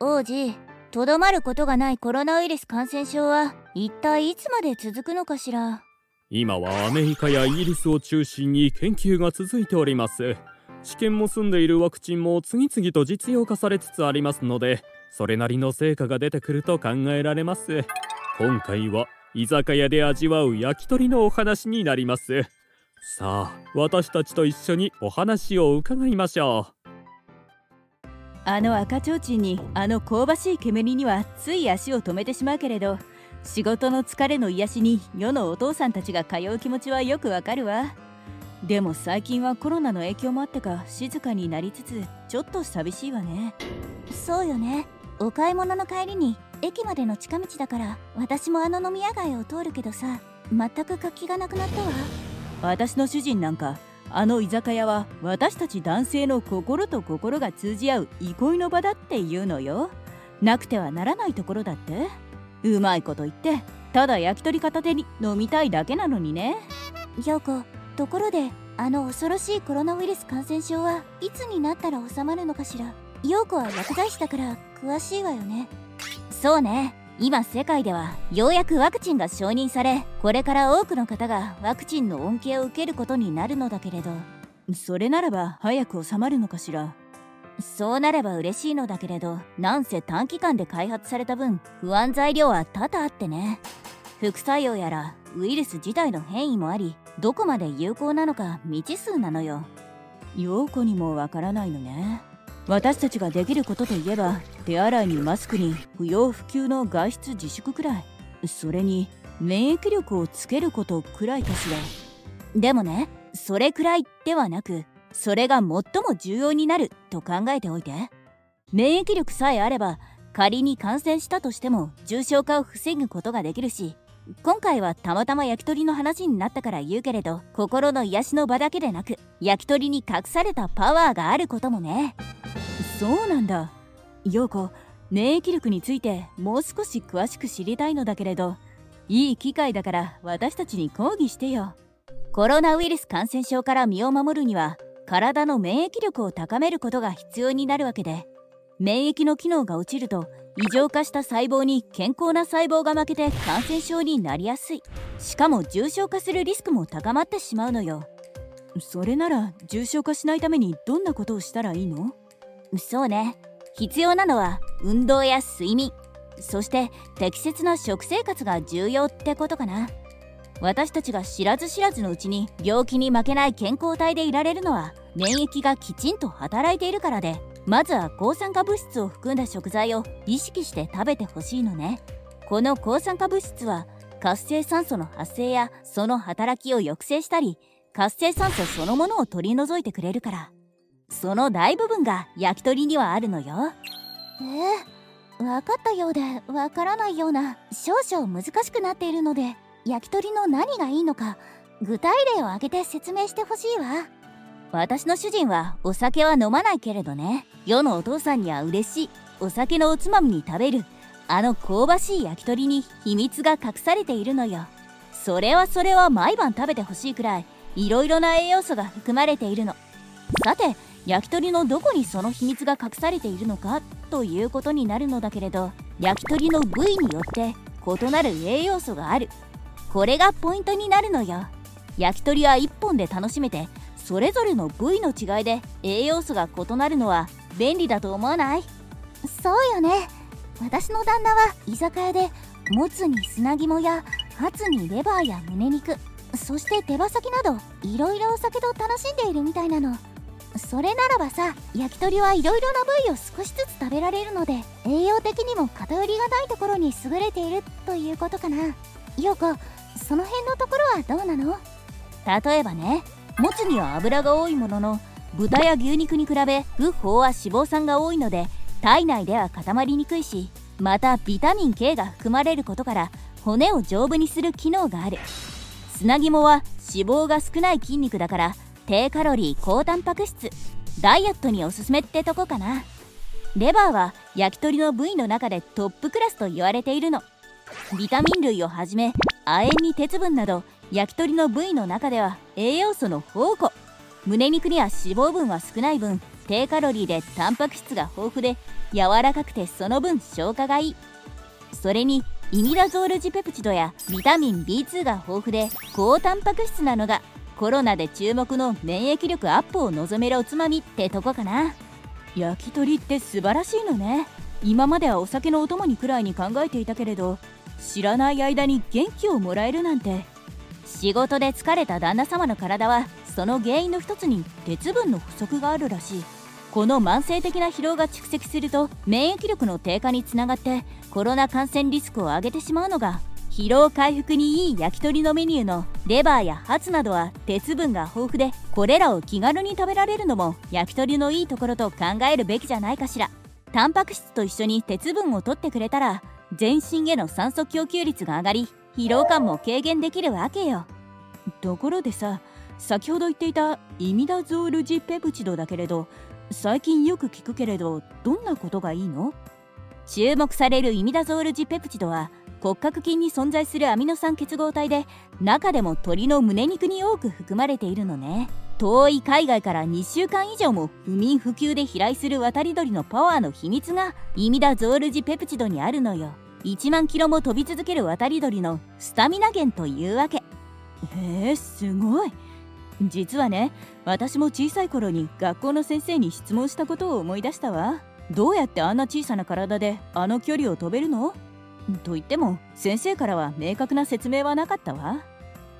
王子とどまることがないコロナウイルス感染症は一体いつまで続くのかしら？今はアメリカやイギリスを中心に研究が続いております。治験も済んでいるワクチンも次々と実用化されつつありますのでそれなりの成果が出てくると考えられます。今回は居酒屋で味わう焼き鳥のお話になります。さあ私たちと一緒にお話を伺いましょう。あの赤ちょうちんにあの香ばしい煙にはつい足を止めてしまうけれど仕事の疲れの癒しに世のお父さんたちが通う気持ちはよくわかるわ。でも最近はコロナの影響もあってか静かになりつつちょっと寂しいわね。そうよね。お買い物の帰りに駅までの近道だから私もあの飲み屋街を通るけどさ全く活気がなくなったわ。私の主人なんかあの居酒屋は私たち男性の心と心が通じ合う憩いの場だって言うのよ。なくてはならないところだって。うまいこと言ってただ焼き鳥片手に飲みたいだけなのにね。陽子ところであの恐ろしいコロナウイルス感染症はいつになったら収まるのかしら。陽子は薬剤師だから詳しいわよね。そうね。今世界ではようやくワクチンが承認されこれから多くの方がワクチンの恩恵を受けることになるのだけれど。それならば早く収まるのかしら？そうなれば嬉しいのだけれどなんせ短期間で開発された分不安材料は多々あってね。副作用やらウイルス自体の変異もありどこまで有効なのか未知数なのよ。陽子にもわからないのね私たちができることといえば手洗いにマスクに不要不急の外出自粛くらい。それに免疫力をつけることくらいかしら。でもねそれくらいではなくそれが最も重要になると考えておいて。免疫力さえあれば仮に感染したとしても重症化を防ぐことができるし今回はたまたま焼き鳥の話になったから言うけれど心の癒しの場だけでなく焼き鳥に隠されたパワーがあることもね。そうなんだ。陽子免疫力についてもう少し詳しく知りたいのだけれどいい機会だから私たちに講義してよ。コロナウイルス感染症から身を守るには体の免疫力を高めることが必要になるわけで免疫の機能が落ちると異常化した細胞に健康な細胞が負けて感染症になりやすい。しかも重症化するリスクも高まってしまうのよ。それなら重症化しないためにどんなことをしたらいいの？そうね。必要なのは運動や睡眠。そして適切な食生活が重要ってことかな。私たちが知らず知らずのうちに病気に負けない健康体でいられるのは免疫がきちんと働いているからでまずは抗酸化物質を含んだ食材を意識して食べてほしいのね。この抗酸化物質は活性酸素の発生やその働きを抑制したり活性酸素そのものを取り除いてくれるから。その大部分が焼き鳥にはあるのよ。えー、分かったようで分からないような少々難しくなっているので焼き鳥の何がいいのか具体例を挙げて説明してほしいわ。私の主人はお酒は飲まないけれどね。世のお父さんには嬉しい。お酒のおつまみに食べる。あの香ばしい焼き鳥に秘密が隠されているのよ。それはそれは毎晩食べてほしいくらい。いろいろな栄養素が含まれているの。さて焼き鳥のどこにその秘密が隠されているのかということになるのだけれど焼き鳥の部位によって異なる栄養素がある。これがポイントになるのよ。焼き鳥は1本で楽しめてそれぞれの部位の違いで栄養素が異なるのは便利だと思わない？そうよね。私の旦那は居酒屋でもつに砂肝やハツにレバーや胸肉そして手羽先などいろいろお酒と楽しんでいるみたいなの。それならばさ焼き鳥はいろいろな部位を少しずつ食べられるので栄養的にも偏りがないところに優れているということかな。陽子その辺のところはどうなの？例えばね。もつには油が多いものの豚や牛肉に比べブッホーは脂肪酸が多いので体内では固まりにくいしまたビタミン K が含まれることから骨を丈夫にする機能がある。砂肝は脂肪が少ない筋肉だから低カロリー高タンパク質。ダイエットにおすすめってとこかな。レバーは焼き鳥の部位の中でトップクラスと言われているの。ビタミン類をはじめ亜鉛に鉄分など焼き鳥の部位の中では栄養素の宝庫。胸肉には脂肪分は少ない分低カロリーでタンパク質が豊富で柔らかくてその分消化がいい。それにイミダゾールジペプチドやビタミン B2 が豊富で高タンパク質なのがコロナで注目の免疫力アップを望めるおつまみってとこかな。焼き鳥って素晴らしいのね。今まではお酒のお供にくらいに考えていたけれど知らない間に元気をもらえるなんて。仕事で疲れた旦那様の体はその原因の一つに鉄分の不足があるらしい。この慢性的な疲労が蓄積すると免疫力の低下につながってコロナ感染リスクを上げてしまうのが疲労回復にいい焼き鳥のメニューのレバーやハツなどは鉄分が豊富でこれらを気軽に食べられるのも焼き鳥のいいところと考えるべきじゃないかしら。タンパク質と一緒に鉄分を取ってくれたら全身への酸素供給率が上がり疲労感も軽減できるわけよ。ところでさ先ほど言っていたイミダゾールジペプチドだけれど最近よく聞くけれどどんなことがいいの？注目されるイミダゾールジペプチドは骨格筋に存在するアミノ酸結合体で中でも鳥の胸肉に多く含まれているのね。遠い海外から2週間以上も不眠不休で飛来する渡り鳥のパワーの秘密がイミダゾールジペプチドにあるのよ。1万キロも飛び続ける渡り鳥のスタミナ源というわけ。へえすごい。実はね私も小さい頃に学校の先生に質問したことを思い出したわ。どうやってあんな小さな体であの距離を飛べるの？と言っても先生からは明確な説明はなかったわ。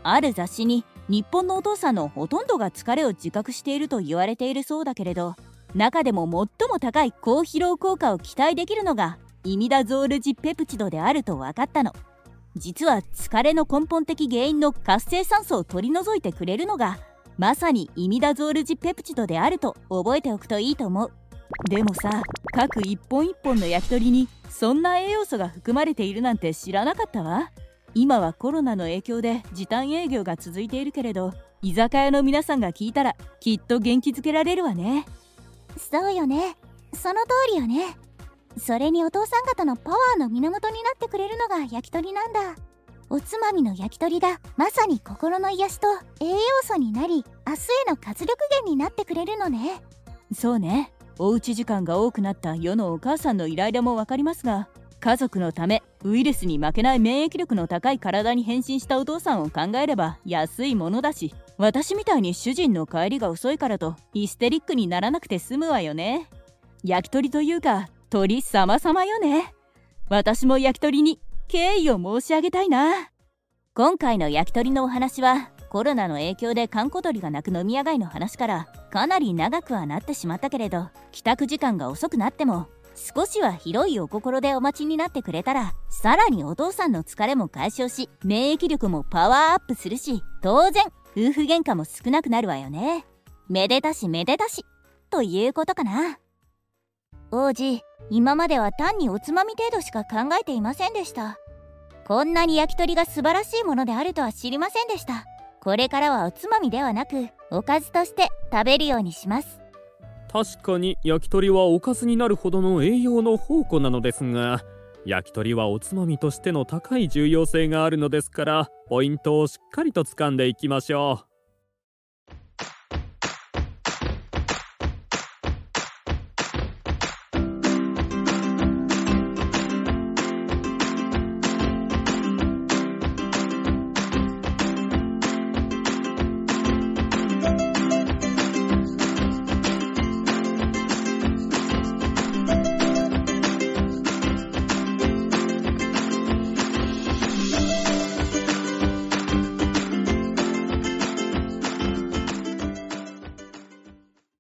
ある雑誌に日本のお父さんのほとんどが疲れを自覚していると言われているそうだけれど中でも最も高い高疲労効果を期待できるのがイミダゾールジペプチドであると分かったの。実は疲れの根本的原因の活性酸素を取り除いてくれるのがまさにイミダゾールジペプチドであると覚えておくといいと思う。でもさ各一本一本の焼き鳥にそんな栄養素が含まれているなんて知らなかったわ。今はコロナの影響で時短営業が続いているけれど居酒屋の皆さんが聞いたらきっと元気づけられるわね。そうよね。その通りよね。それにお父さん方のパワーの源になってくれるのが焼き鳥なんだ。おつまみの焼き鳥がまさに心の癒しと栄養素になり明日への活力源になってくれるのね。そうね。おうち時間が多くなった世のお母さんのイライラも分かりますが家族のためウイルスに負けない免疫力の高い体に変身したお父さんを考えれば安いものだし私みたいに主人の帰りが遅いからとヒステリックにならなくて済むわよね。焼き鳥というか鳥様々よね。私も焼き鳥に敬意を申し上げたいな。今回の焼き鳥のお話はコロナの影響で閑古鳥が鳴く飲み屋街の話からかなり長くはなってしまったけれど帰宅時間が遅くなっても少しは広いお心でお待ちになってくれたらさらにお父さんの疲れも解消し免疫力もパワーアップするし当然夫婦喧嘩も少なくなるわよね。めでたしめでたしということかな。王子今までは単におつまみ程度しか考えていませんでした。こんなに焼き鳥が素晴らしいものであるとは知りませんでした。これからはおつまみではなくおかずとして食べるようにします。確かに焼き鳥はおかずになるほどの栄養の宝庫なのですが焼き鳥はおつまみとしての高い重要性があるのですからポイントをしっかりと掴んでいきましょう。